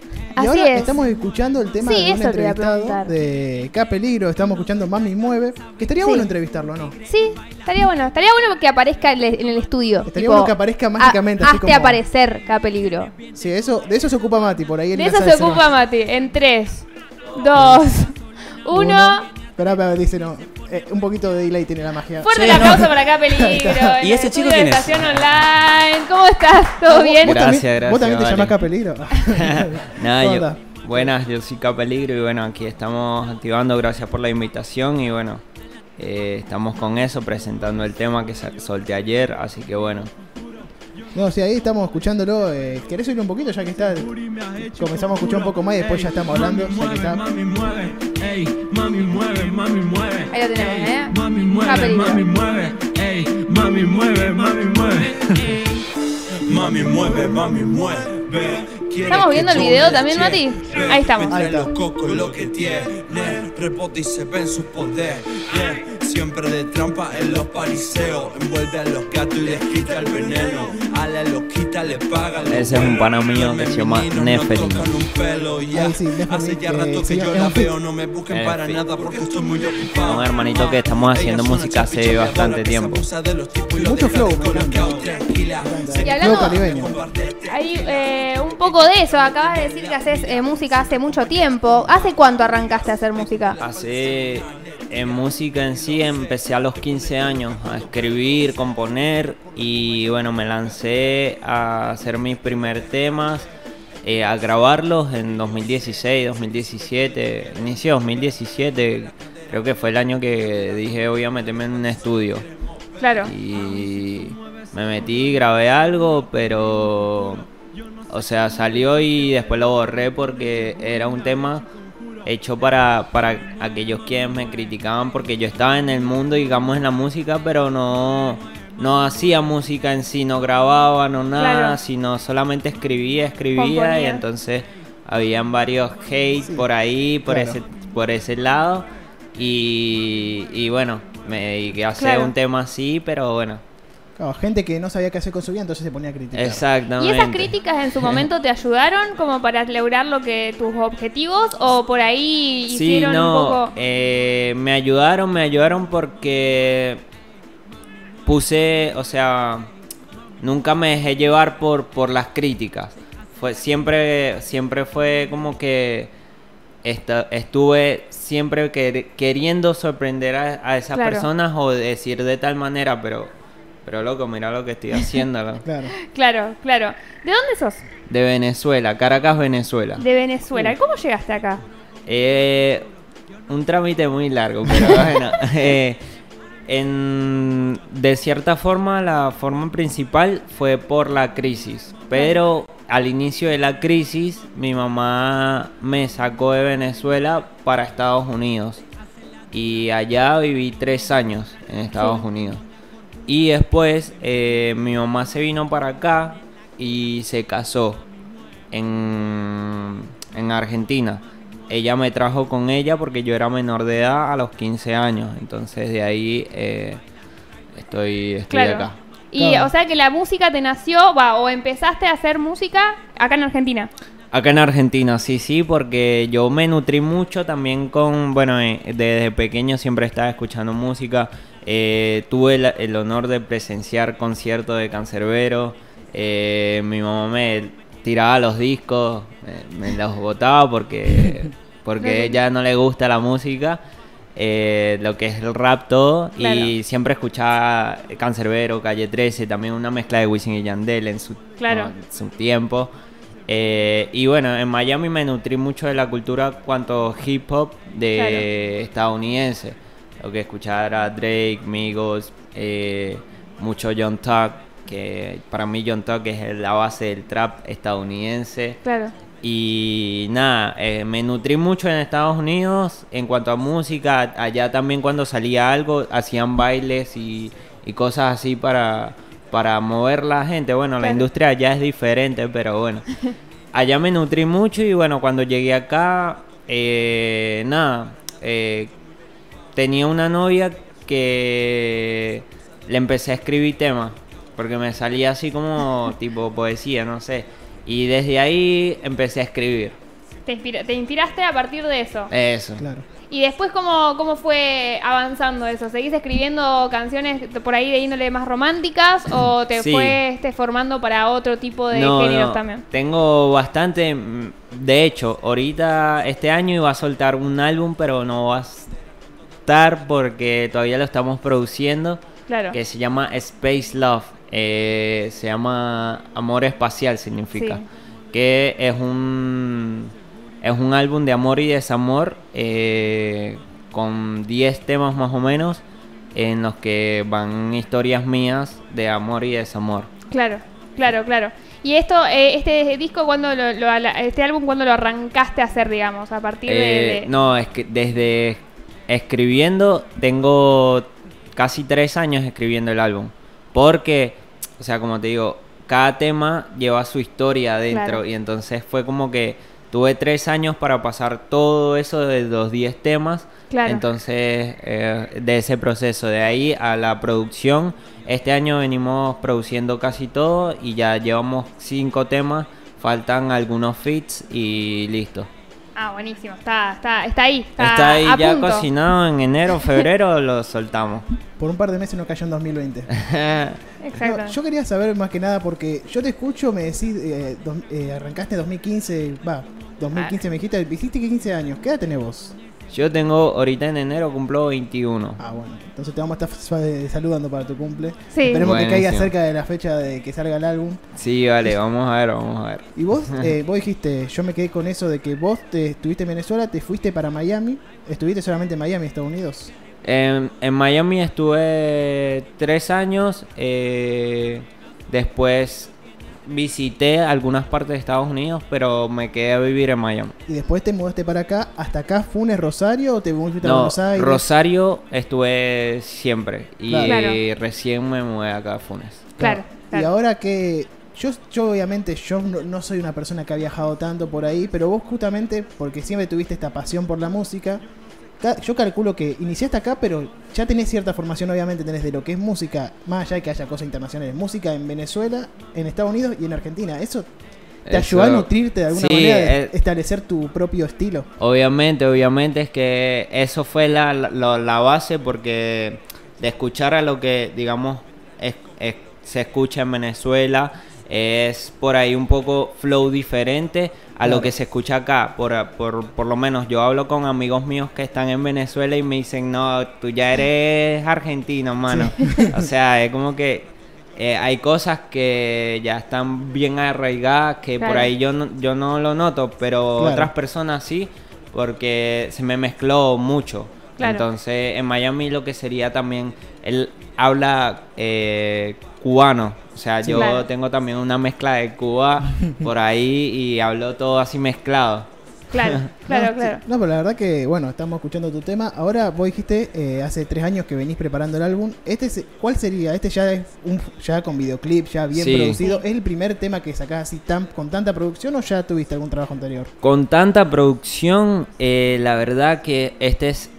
Y Así ahora es. estamos escuchando el tema Sí, de un entrevistado de K Peligro, estamos escuchando Mami Mueve, que estaría Sí. bueno entrevistarlo, ¿no? Sí, estaría bueno. Estaría bueno que aparezca en el en estudio. Estaría tipo, bueno que aparezca mágicamente, hazte como- aparecer, peligro. Sí, eso, de eso se ocupa Mati, por ahí él De eso se ocupa. Mati. En 3, 2, 1. Esperá, esperá, dice no. Eh, un poquito de delay tiene la magia. Fuerte Sí, el aplauso no. para acá, Peligro. ¿Y ese chico quién es? Estación Online. ¿Cómo estás? ¿Todo ¿Vos- bien? Gracias, gracias, ¿Vos también te llamás K Peligro? Nada, ¿Cómo yo, buenas, yo soy Capeligro y bueno, aquí estamos activando, gracias por la invitación y bueno, eh, estamos con eso, presentando el tema que solté ayer, así que bueno, No, sí, ahí estamos escuchándolo. Eh, ¿Querés oír un poquito ya que está? Comenzamos a escuchar un poco más y después ya estamos hablando. ya que está. Mami mueve, ey, mami mueve, mami mueve. Ahí lo tenemos, ¿eh? Mami mueve, mami mueve, ey, mami mueve, mami mueve. Mami mueve, mami mueve. ¿Estamos viendo el video también. Mati? Ahí estamos. Ahí está. los cocos lo que tiene, rebota y se ve en su poder. Siempre de trampa en los pariseos, envuelve a los gatos y les quita el veneno. A la loquita le paga. Ese es un pana mío que se llama ya. Ahí sí, Hace ya que rato que yo la veo, no me busquen para nada porque estoy muy ocupado. Un hermanito que estamos haciendo música hace bastante tiempo. Mucho flow, me Y hablando- Flow caribeño. Hay eh, un poco de eso. Acabas de decir que haces eh, música hace mucho tiempo. ¿Hace cuánto arrancaste a hacer música? Hace en música en sí empecé a los 15 años a escribir, componer y bueno, me lancé a hacer mis primer temas, eh, a grabarlos en 2016, 2017, inicio 2017, creo que fue el año que dije voy a meterme en un estudio Claro. y me metí, grabé algo, pero o sea, salió y después lo borré porque era un tema hecho para, para aquellos que me criticaban porque yo estaba en el mundo, digamos, en la música, pero no, no hacía música en sí, no grababa, no nada, Claro. sino solamente escribía, escribía Componía. y entonces habían varios hate Sí, por ahí, por claro. ese, por ese lado y, y bueno, me dediqué a hacer Claro. un tema así, pero bueno, Claro, gente que no sabía qué hacer con su vida, entonces se ponía a criticar. ¿Y exactamente. esas críticas en su momento te ayudaron como para lograr lo que tus objetivos o por ahí Sí, hicieron no, un poco eh, me ayudaron, me ayudaron porque puse, o sea, nunca me dejé llevar por, por las críticas. Fue siempre, siempre fue como que esta- estuve siempre quer- queriendo sorprender a, a esas Claro. personas o decir de tal manera, pero, pero loco, mira lo que estoy haciendo. loco. Claro. Claro, claro. ¿De dónde sos? De Venezuela, Caracas, Venezuela. De Venezuela. ¿Cómo llegaste acá? Eh, un trámite muy largo, pero bueno. eh, en- de cierta forma, la forma principal fue por la crisis. Pero al inicio de la crisis, mi mamá me sacó de Venezuela para Estados Unidos. Y allá viví tres años en Estados Sí. Unidos. Y después eh, mi mamá se vino para acá y se casó en, en Argentina. Ella me trajo con ella porque yo era menor de edad a los 15 años. Entonces de ahí eh, estoy, estoy Claro. acá. Y Claro. o sea que la música te nació, va, o empezaste a hacer música acá en Argentina. Acá en Argentina, sí, sí, porque yo me nutrí mucho también con, bueno, eh, desde pequeño siempre estaba escuchando música. Eh, tuve el, el honor de presenciar conciertos de Cancerbero. Eh, mi mamá me tiraba los discos, me, me los botaba porque, porque ella no le gusta la música. eh, lo que es el rap todo y siempre escuchaba Cancerbero, Calle 13, también una mezcla de Wisin y Yandel en su, Claro. no, en su tiempo. Eh, y bueno, en Miami me nutrí mucho de la cultura cuanto hip hop de estadounidense. Lo que escuchaba era Drake, Migos, eh, mucho John Tuck, que para mí John Tuck es la base del trap estadounidense. Claro. Y nada, eh, me nutrí mucho en Estados Unidos en cuanto a música. Allá también cuando salía algo hacían bailes y, y cosas así para, para mover la gente. Bueno, la industria allá es diferente, pero bueno. Allá me nutrí mucho y bueno, cuando llegué acá, eh, nada, eh, tenía una novia que le empecé a escribir temas. Porque me salía así como tipo poesía, no sé. Y desde ahí empecé a escribir. Te, inspira- te inspiraste a partir de eso. Eso. Claro. Y después, ¿cómo, ¿cómo fue avanzando eso? ¿Seguís escribiendo canciones por ahí de índole más románticas o te Sí. fuiste formando para otro tipo de No, géneros no, también? Tengo bastante. mm, De hecho, ahorita este año iba a soltar un álbum, pero no va a estar porque todavía lo estamos produciendo. Claro. Que se llama Space Love. eh, se llama Amor Espacial, significa. Sí. Que es un. Es un álbum de amor y desamor. eh, con 10 temas más o menos. En los que van historias mías de amor y desamor. Claro, claro, claro. Y esto, eh, este disco, cuando lo, lo- este álbum, cuando lo arrancaste a hacer, digamos? A partir de... Eh, de- No, es que desde escribiendo tengo casi tres años escribiendo el álbum. Porque, o sea, como te digo, cada tema lleva su historia adentro. Claro. Y entonces fue como que tuve tres años para pasar todo eso de los 10 temas. Claro. Entonces, eh, de ese proceso, de ahí a la producción, este año venimos produciendo casi todo y ya llevamos cinco temas, faltan algunos fits y listo. Ah, buenísimo. Está, está, está ahí. Está, Está ahí a ya punto. cocinado en enero, febrero, lo soltamos. Por un par de meses no cayó en 2020. Exacto. No, yo quería saber más que nada porque yo te escucho, me decís, eh, dos- eh, arrancaste en 2015, va, 2015 me dijiste, dijiste que 15 años, ¿qué edad tenés vos? Yo tengo, ahorita en enero cumplo 21. Ah, bueno, entonces te vamos a estar suave- saludando para tu cumple. Sí. Esperemos que caiga Buenísimo. cerca de la fecha de que salga el álbum. Sí, vale, vamos a ver, vamos a ver. Y vos, eh, vos dijiste, yo me quedé con eso de que vos te estuviste en Venezuela, te fuiste para Miami, estuviste solamente en Miami, Estados Unidos. En, en Miami estuve tres años. eh, después visité algunas partes de Estados Unidos, pero me quedé a vivir en Miami. Y después te mudaste para acá, hasta acá, ¿Funes Rosario o te fuiste a No, Buenos Aires? Rosario estuve siempre y Claro. recién me mudé acá a Funes. Claro, Y ahora que yo, yo obviamente yo no, no soy una persona que ha viajado tanto por ahí, pero vos justamente porque siempre tuviste esta pasión por la música, ca- yo calculo que iniciaste acá, pero ya tenés cierta formación obviamente tenés de lo que es música, más allá de que haya cosas internacionales, música en Venezuela, en Estados Unidos y en Argentina. Eso te ayudó a nutrirte de alguna Sí, manera de eh, establecer tu propio estilo. Obviamente, obviamente es que eso fue la, la, la base porque de escuchar a lo que, digamos, es- es- se escucha en Venezuela es por ahí un poco flow diferente a Claro. lo que se escucha acá. Por, por, por lo menos yo hablo con amigos míos que están en Venezuela y me dicen, no, tú ya eres argentino, mano. o sea, es como que eh, hay cosas que ya están bien arraigadas que por ahí yo no, yo no lo noto, pero Claro. otras personas sí, porque se me mezcló mucho. Entonces, en Miami lo que sería también, él habla eh, cubano, o sea, Sí. yo Claro. tengo también una mezcla de Cuba por ahí y hablo todo así mezclado. Claro, claro, no, claro. sí. No, pero la verdad que, bueno, estamos escuchando tu tema. Ahora vos dijiste, eh, hace tres años que venís preparando el álbum. Este se- ¿Cuál sería? Este ya es un, ya con videoclip, ya bien Sí. producido. ¿Es el primer tema que sacás así tan, con tanta producción o ya tuviste algún trabajo anterior? Con tanta producción, eh, la verdad que este es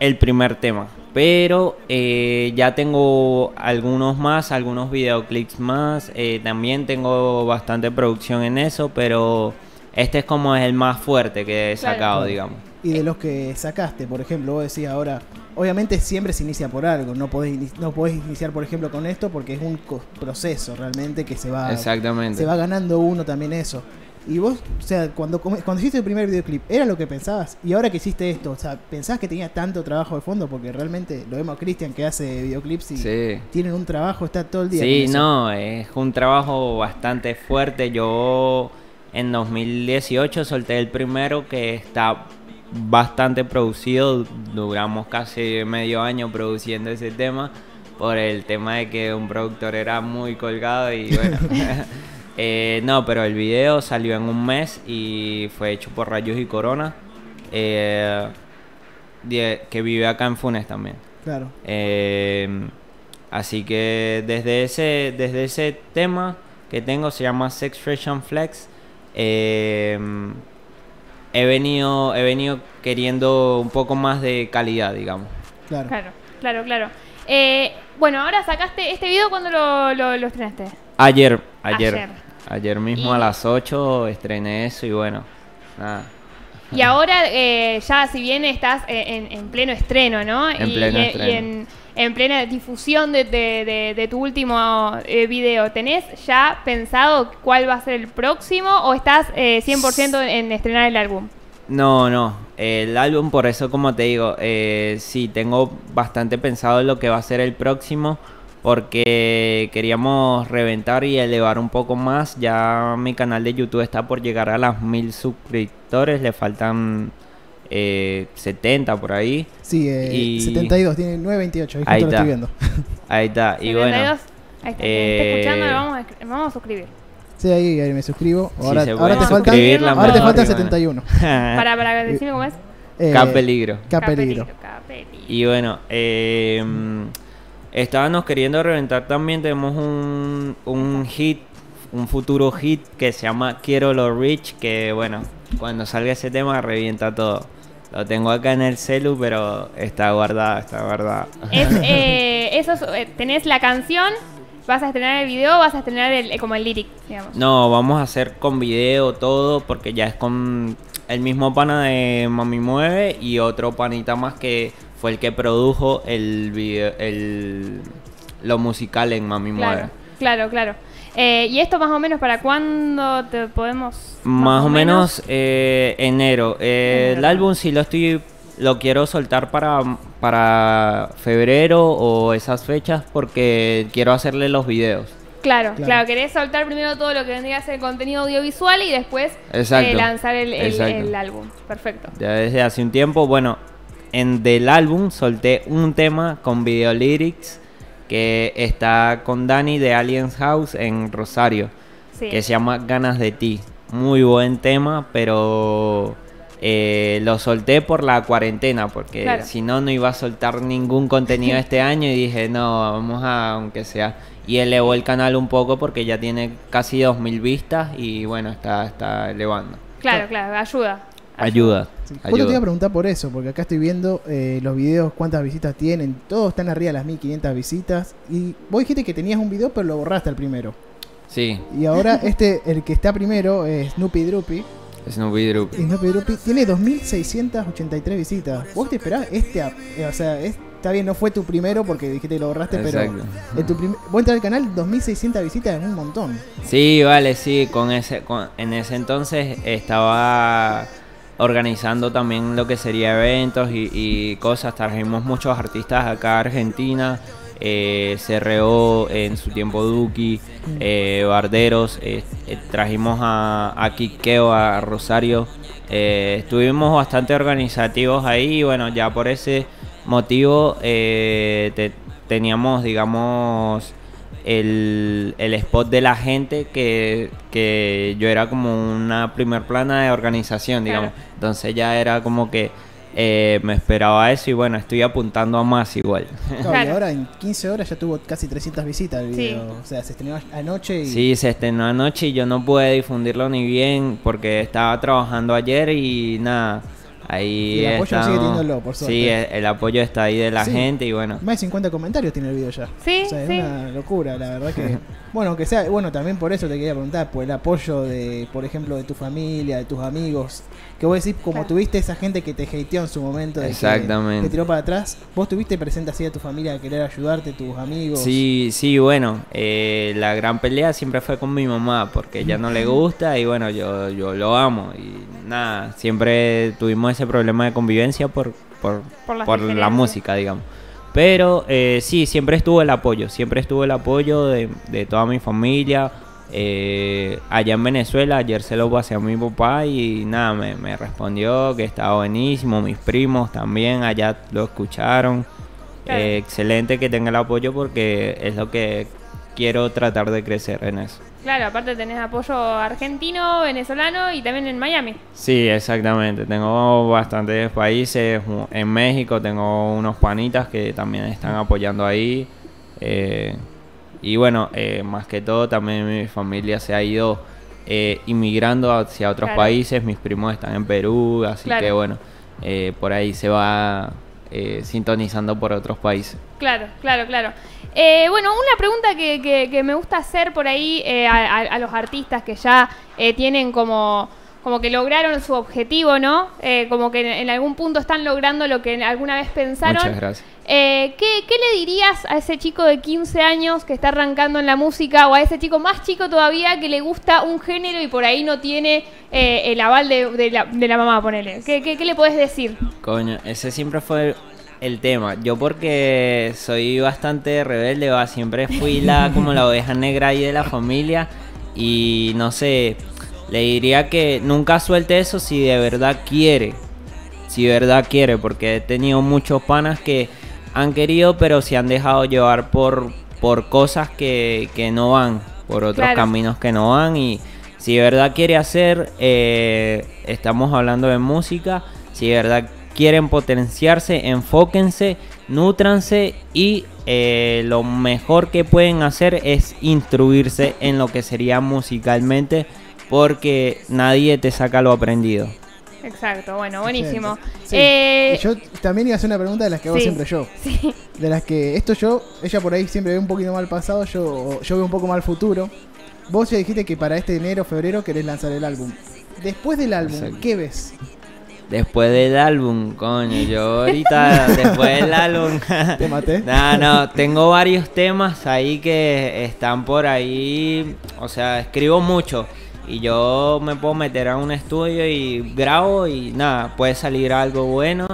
el primer tema. Pero eh, ya tengo algunos más, algunos videoclips más. eh, también tengo bastante producción en eso, pero este es como el más fuerte que he Claro. sacado, digamos. Y de los que sacaste, por ejemplo, vos decís ahora, obviamente siempre se inicia por algo. No podés, no podés iniciar, por ejemplo, con esto porque es un co- proceso realmente que se va, Exactamente. se va ganando uno también eso. Y vos, o sea, cuando, cuando hiciste el primer videoclip, ¿era lo que pensabas? Y ahora que hiciste esto, o sea, ¿pensabas que tenía tanto trabajo de fondo? Porque realmente lo vemos a Cristian que hace videoclips y Sí. tienen un trabajo, está todo el día. Sí, no, es un trabajo bastante fuerte. Yo en 2018 solté el primero que está bastante producido. Duramos casi medio año produciendo ese tema por el tema de que un productor era muy colgado y bueno. Eh, no, pero el video salió en un mes y fue hecho por Rayos y Corona, eh, que vive acá en Funes también. Claro. Eh, así que desde ese, desde ese tema que tengo, se llama Sex Fresh and Flex, eh, he, venido, he venido queriendo un poco más de calidad, digamos. Claro. Claro, claro, claro. Eh, bueno, ahora sacaste este video cuando lo, lo, lo estrenaste. Ayer, ayer. Ayer. Ayer mismo Y- a las 8 estrené eso y bueno, nada. Y ahora eh, ya si bien estás eh, en, en pleno estreno, ¿no? En y, pleno y- y estreno. en, en plena difusión de, de- de- de tu último eh, video, ¿tenés ya pensado cuál va a ser el próximo o estás eh, 100% en estrenar el álbum? No, no. El álbum, por eso como te digo, eh, sí, tengo bastante pensado lo que va a ser el próximo. Porque queríamos reventar y elevar un poco más. Ya mi canal de YouTube está por llegar a las mil suscriptores. Le faltan eh, 70 por ahí. Sí, eh, Y- 72, tiene 928, ahí Ahí justo lo está. estoy viendo. Ahí está. Y bueno. 72. Ahí está, eh, escuchando, vamos a, vamos a suscribir. Sí, ahí, ahí me suscribo. Ahora, te faltan, ahora te faltan y bueno. 71. Para, para decirme cómo es. Eh, Qué peligro. Qué peligro. Y bueno, eh, mm, estábamos queriendo reventar también. Tenemos un, un hit, un futuro hit que se llama Quiero lo Rich. Que bueno, cuando salga ese tema revienta todo. Lo tengo acá en el celu, pero está guardada, está guardada. Es, eh, eso es, eh, tenés la canción, vas a estrenar el video, vas a estrenar el, eh, como el lyric, digamos. No, vamos a hacer con video todo, porque ya es con el mismo pana de Mami Mueve y otro panita más que fue el que produjo el video, el, lo musical en Mami Mueve. Claro, claro, claro. Eh, ¿Y esto más o menos para cuándo te podemos...? Más o menos eh, enero. Eh, Enero. El álbum sí lo estoy, lo quiero soltar para, para febrero o esas fechas porque quiero hacerle los videos. Claro, Claro. claro, querés soltar primero todo lo que vendría a ser contenido audiovisual y después Exacto, eh, lanzar el, el- exacto. el álbum. Perfecto. Ya desde hace un tiempo, bueno, en del álbum solté un tema con video lyrics que está con Dani de Aliens House en Rosario, Sí. que se llama Ganas de ti. Muy buen tema, pero eh, lo solté por la cuarentena, porque Claro. si no, no iba a soltar ningún contenido este año y dije, no, vamos a, aunque sea... Y elevó el canal un poco porque ya tiene casi 2.000 vistas y bueno, está, está elevando. Claro, claro, ayuda. Ayuda. Justo te iba a preguntar por eso, porque acá estoy viendo eh, los videos, cuántas visitas tienen, todos están arriba de las 1500 visitas. Y vos dijiste que tenías un video, pero lo borraste al primero. Sí, Y ahora este, el que está primero, es Snoopy Droopy. Snoopy Droopy. Snoopy Droopy tiene 2683 visitas. ¿Vos te esperás este? eh, o sea, es- está bien, no fue tu primero porque dijiste que lo borraste, pero en tu vos entrar al canal, 2600 visitas es un montón. Sí, vale, sí, con ese, con- en ese entonces estaba organizando también lo que sería eventos y, y cosas. Trajimos muchos artistas acá a Argentina, eh, CRO, en su tiempo Duki, eh, Barderos, eh, eh, trajimos a, a Quiqueo, a Rosario. estuvimos bastante organizativos ahí bueno, ya por ese motivo te- teníamos, digamos, el, el spot de la gente que, que yo era como una primer plana de organización, digamos. Claro. Entonces ya era como que eh, me esperaba eso y bueno, estoy apuntando a más igual. Claro, Y ahora en 15 horas ya tuvo casi 300 visitas el Sí. video. O sea, se estrenó anoche y... Sí, se estrenó anoche y yo no pude difundirlo ni bien porque estaba trabajando ayer y nada. Ahí Y el apoyo estamos- sigue teniéndolo, por suerte. Sí, el, el apoyo está ahí de la Sí. gente y bueno. Más de 50 comentarios tiene el video ya. Sí, O sea, es sí. una locura, la verdad que... bueno, que sea... Bueno, también por eso te quería preguntar, por el apoyo de, por ejemplo, de tu familia, de tus amigos. Que vos decís, como Claro. tuviste esa gente que te hateó en su momento, de que Exactamente. te tiró para atrás, vos tuviste presente así a tu familia a querer ayudarte, tus amigos. Sí, sí, bueno, eh, la gran pelea siempre fue con mi mamá porque ella no le gusta y bueno, yo, yo lo amo y nada, siempre tuvimos ese problema de convivencia por, por, Por por la música, digamos. Pero eh, sí, siempre estuvo el apoyo, siempre estuvo el apoyo de, de toda mi familia. eh, allá en Venezuela, ayer se lo pasé a mi papá y nada, me, me respondió que estaba buenísimo, mis primos también allá lo escucharon. Claro. Eh, excelente que tenga el apoyo porque es lo que quiero tratar de crecer en eso. Claro, aparte tenés apoyo argentino, venezolano y también en Miami. Sí, exactamente. Tengo bastantes países. En México tengo unos panitas que también están apoyando ahí. eh, y bueno, eh, más que todo también mi familia se ha ido eh, inmigrando hacia otros Claro. países. Mis primos están en Perú, así Claro. que bueno, eh, por ahí se va eh, sintonizando por otros países. Claro, claro, claro. Eh, bueno, una pregunta que, que- que me gusta hacer por ahí eh, a, a- a los artistas que ya eh, tienen como, como que lograron su objetivo, ¿no? Eh, como que en, en algún punto están logrando lo que alguna vez pensaron. Muchas gracias. Eh, ¿qué, qué le dirías a ese chico de 15 años que está arrancando en la música o a ese chico más chico todavía que le gusta un género y por ahí no tiene eh, el aval de, de la, de la mamá, ponele? ¿Qué, qué, qué le puedes decir? Coño, ese siempre fue el tema. Yo porque soy bastante rebelde, va, siempre fui la como la oveja negra ahí de la familia y no sé, le diría que nunca suelte eso si de verdad quiere. Si de verdad quiere, porque he tenido muchos panas que han querido, pero se han dejado llevar por, por cosas que, que no van, por otros Claro. caminos que no van y si de verdad quiere hacer, eh, estamos hablando de música, si de verdad quieren potenciarse, enfóquense, nútranse y eh, lo mejor que pueden hacer es instruirse en lo que sería musicalmente porque nadie te saca lo aprendido. Exacto, bueno, buenísimo. Sí. Eh, Y yo también iba a hacer una pregunta de las que hago sí. siempre yo. sí. De las que esto yo, ella por ahí siempre ve un poquito mal pasado, yo, yo veo un poco mal futuro. Vos ya dijiste que para este enero, febrero querés lanzar el álbum. Después del álbum, Exacto. ¿qué ves? Después del álbum, coño, yo ahorita después del álbum... Te maté. No, no, tengo varios temas ahí que están por ahí, o sea, escribo mucho y yo me puedo meter a un estudio y grabo y nada, puede salir algo bueno.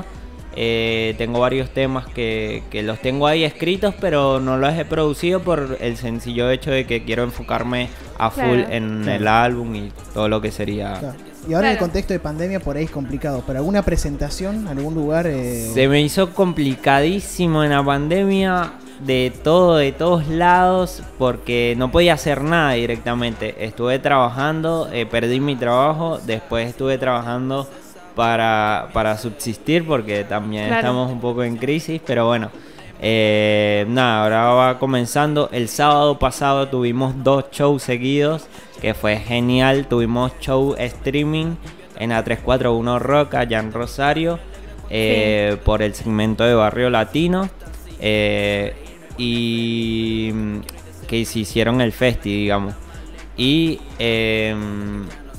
Eh, tengo varios temas que, que los tengo ahí escritos, pero no los he producido por el sencillo hecho de que quiero enfocarme a full Claro. en el álbum y todo lo que sería... Claro. Y ahora en el contexto de pandemia por ahí es complicado. ¿Pero alguna presentación, algún lugar? eh, Se me hizo complicadísimo en la pandemia de todo, de todos lados, porque no podía hacer nada directamente. Estuve trabajando, eh, perdí mi trabajo, después estuve trabajando para, para subsistir, porque también Claro. estamos un poco en crisis, pero bueno. Eh, nada, ahora va comenzando. El sábado pasado tuvimos dos shows seguidos, que fue genial. Tuvimos show streaming en la 341 Rock allá en Rosario eh, por el segmento de Barrio Latino eh, y que se hicieron el festi, digamos. Y eh,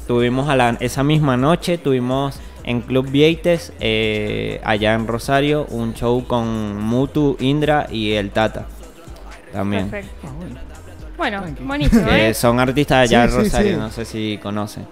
tuvimos a la, esa misma noche, tuvimos en Club Vieites, eh, allá en Rosario, un show con Mutu, Indra y el Tata. También. Perfecto. ah, bueno. Buenísimo. ¿eh? son artistas allá Sí, en sí, Rosario, sí. no sé si conocen.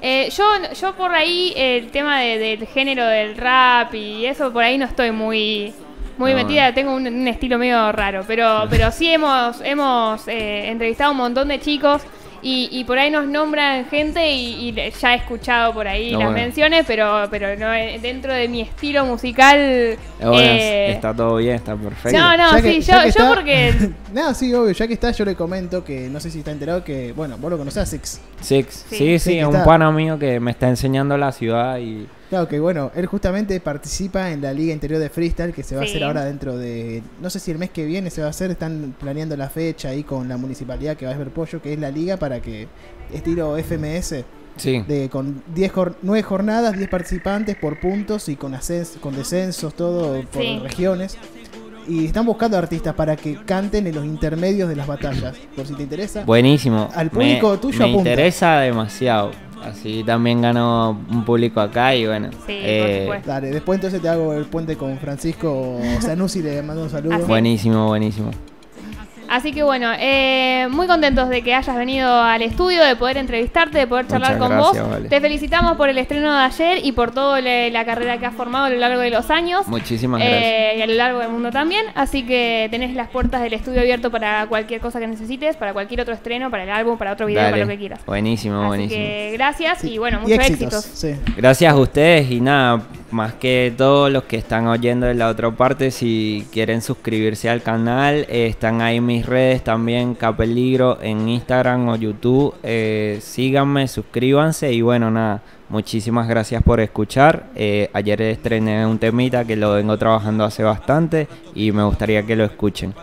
Eh, yo, yo por ahí, el tema de- del género del rap y eso, por ahí no estoy muy muy No, metida, tengo un, un estilo medio raro, pero, pero sí hemos, hemos eh, entrevistado a un montón de chicos y, y por ahí nos nombran gente y, y le- ya he escuchado por ahí No, las bueno. menciones, pero, pero no eh, dentro de mi estilo musical. Eh, bueno, eh, está todo bien, está perfecto. No, no, que- sí, yo, yo está- porque. Nada, sí, obvio. Ya que está, yo le comento que no sé si está enterado que, bueno, vos lo conocés a Six. Six. Sí. Sí, sí, Sí, un pana mío que me está enseñando la ciudad y Claro que, bueno, él justamente participa en la Liga Interior de Freestyle que se va a hacer ahora dentro de. No sé si el mes que viene se va a hacer. Están planeando la fecha ahí con la municipalidad que va a ver pollo, que es la liga para que. Estilo FMS. sí. de con 10 jor- 9 jornadas, 10 participantes por puntos y con ascens- con descensos, todo por Sí. regiones. Y están buscando artistas para que canten en los intermedios de las batallas, por si te interesa. Buenísimo. Al público me, tuyo me apunta. interesa demasiado. Así también ganó un público acá y bueno. Sí, eh, por. Dale, después entonces te hago el puente con Francisco Sanusi, le mando un saludo. Así. Buenísimo, buenísimo. Así que bueno, eh, muy contentos de que hayas venido al estudio, de poder entrevistarte, de poder charlar Muchas con gracias, vos. Vale. Te felicitamos por el estreno de ayer y por toda la carrera que has formado a lo largo de los años. Muchísimas gracias. Eh, y a lo largo del mundo también. Así que tenés las puertas del estudio abierto para cualquier cosa que necesites, para cualquier otro estreno, para el álbum, para otro video, Dale. para lo que quieras. Buenísimo, Así buenísimo. que gracias Sí. y bueno, y muchos éxitos. éxitos. Sí. Gracias a ustedes y nada, más que todos los que están oyendo de la otra parte, si quieren suscribirse al canal, eh, están ahí mis redes también, Capeligro, en Instagram o YouTube. eh, síganme, suscríbanse y bueno, nada, muchísimas gracias por escuchar. Eh, ayer estrené un temita que lo vengo trabajando hace bastante y me gustaría que lo escuchen.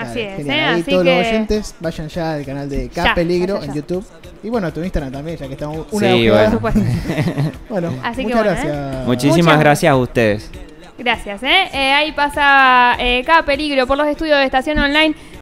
Así Dale, es, genial. ¿eh? Ahí Así todos los oyentes vayan ya al canal de K Peligro ya, en. YouTube. Y bueno, a tu Instagram también, ya que estamos una Sí, ojeada. por supuesto. Bueno, Así que muchas bueno, ¿eh? gracias. Muchísimas Muchas- gracias a ustedes. Gracias, ¿eh? Eh, ahí pasa eh, cada peligro por los estudios de Estación Online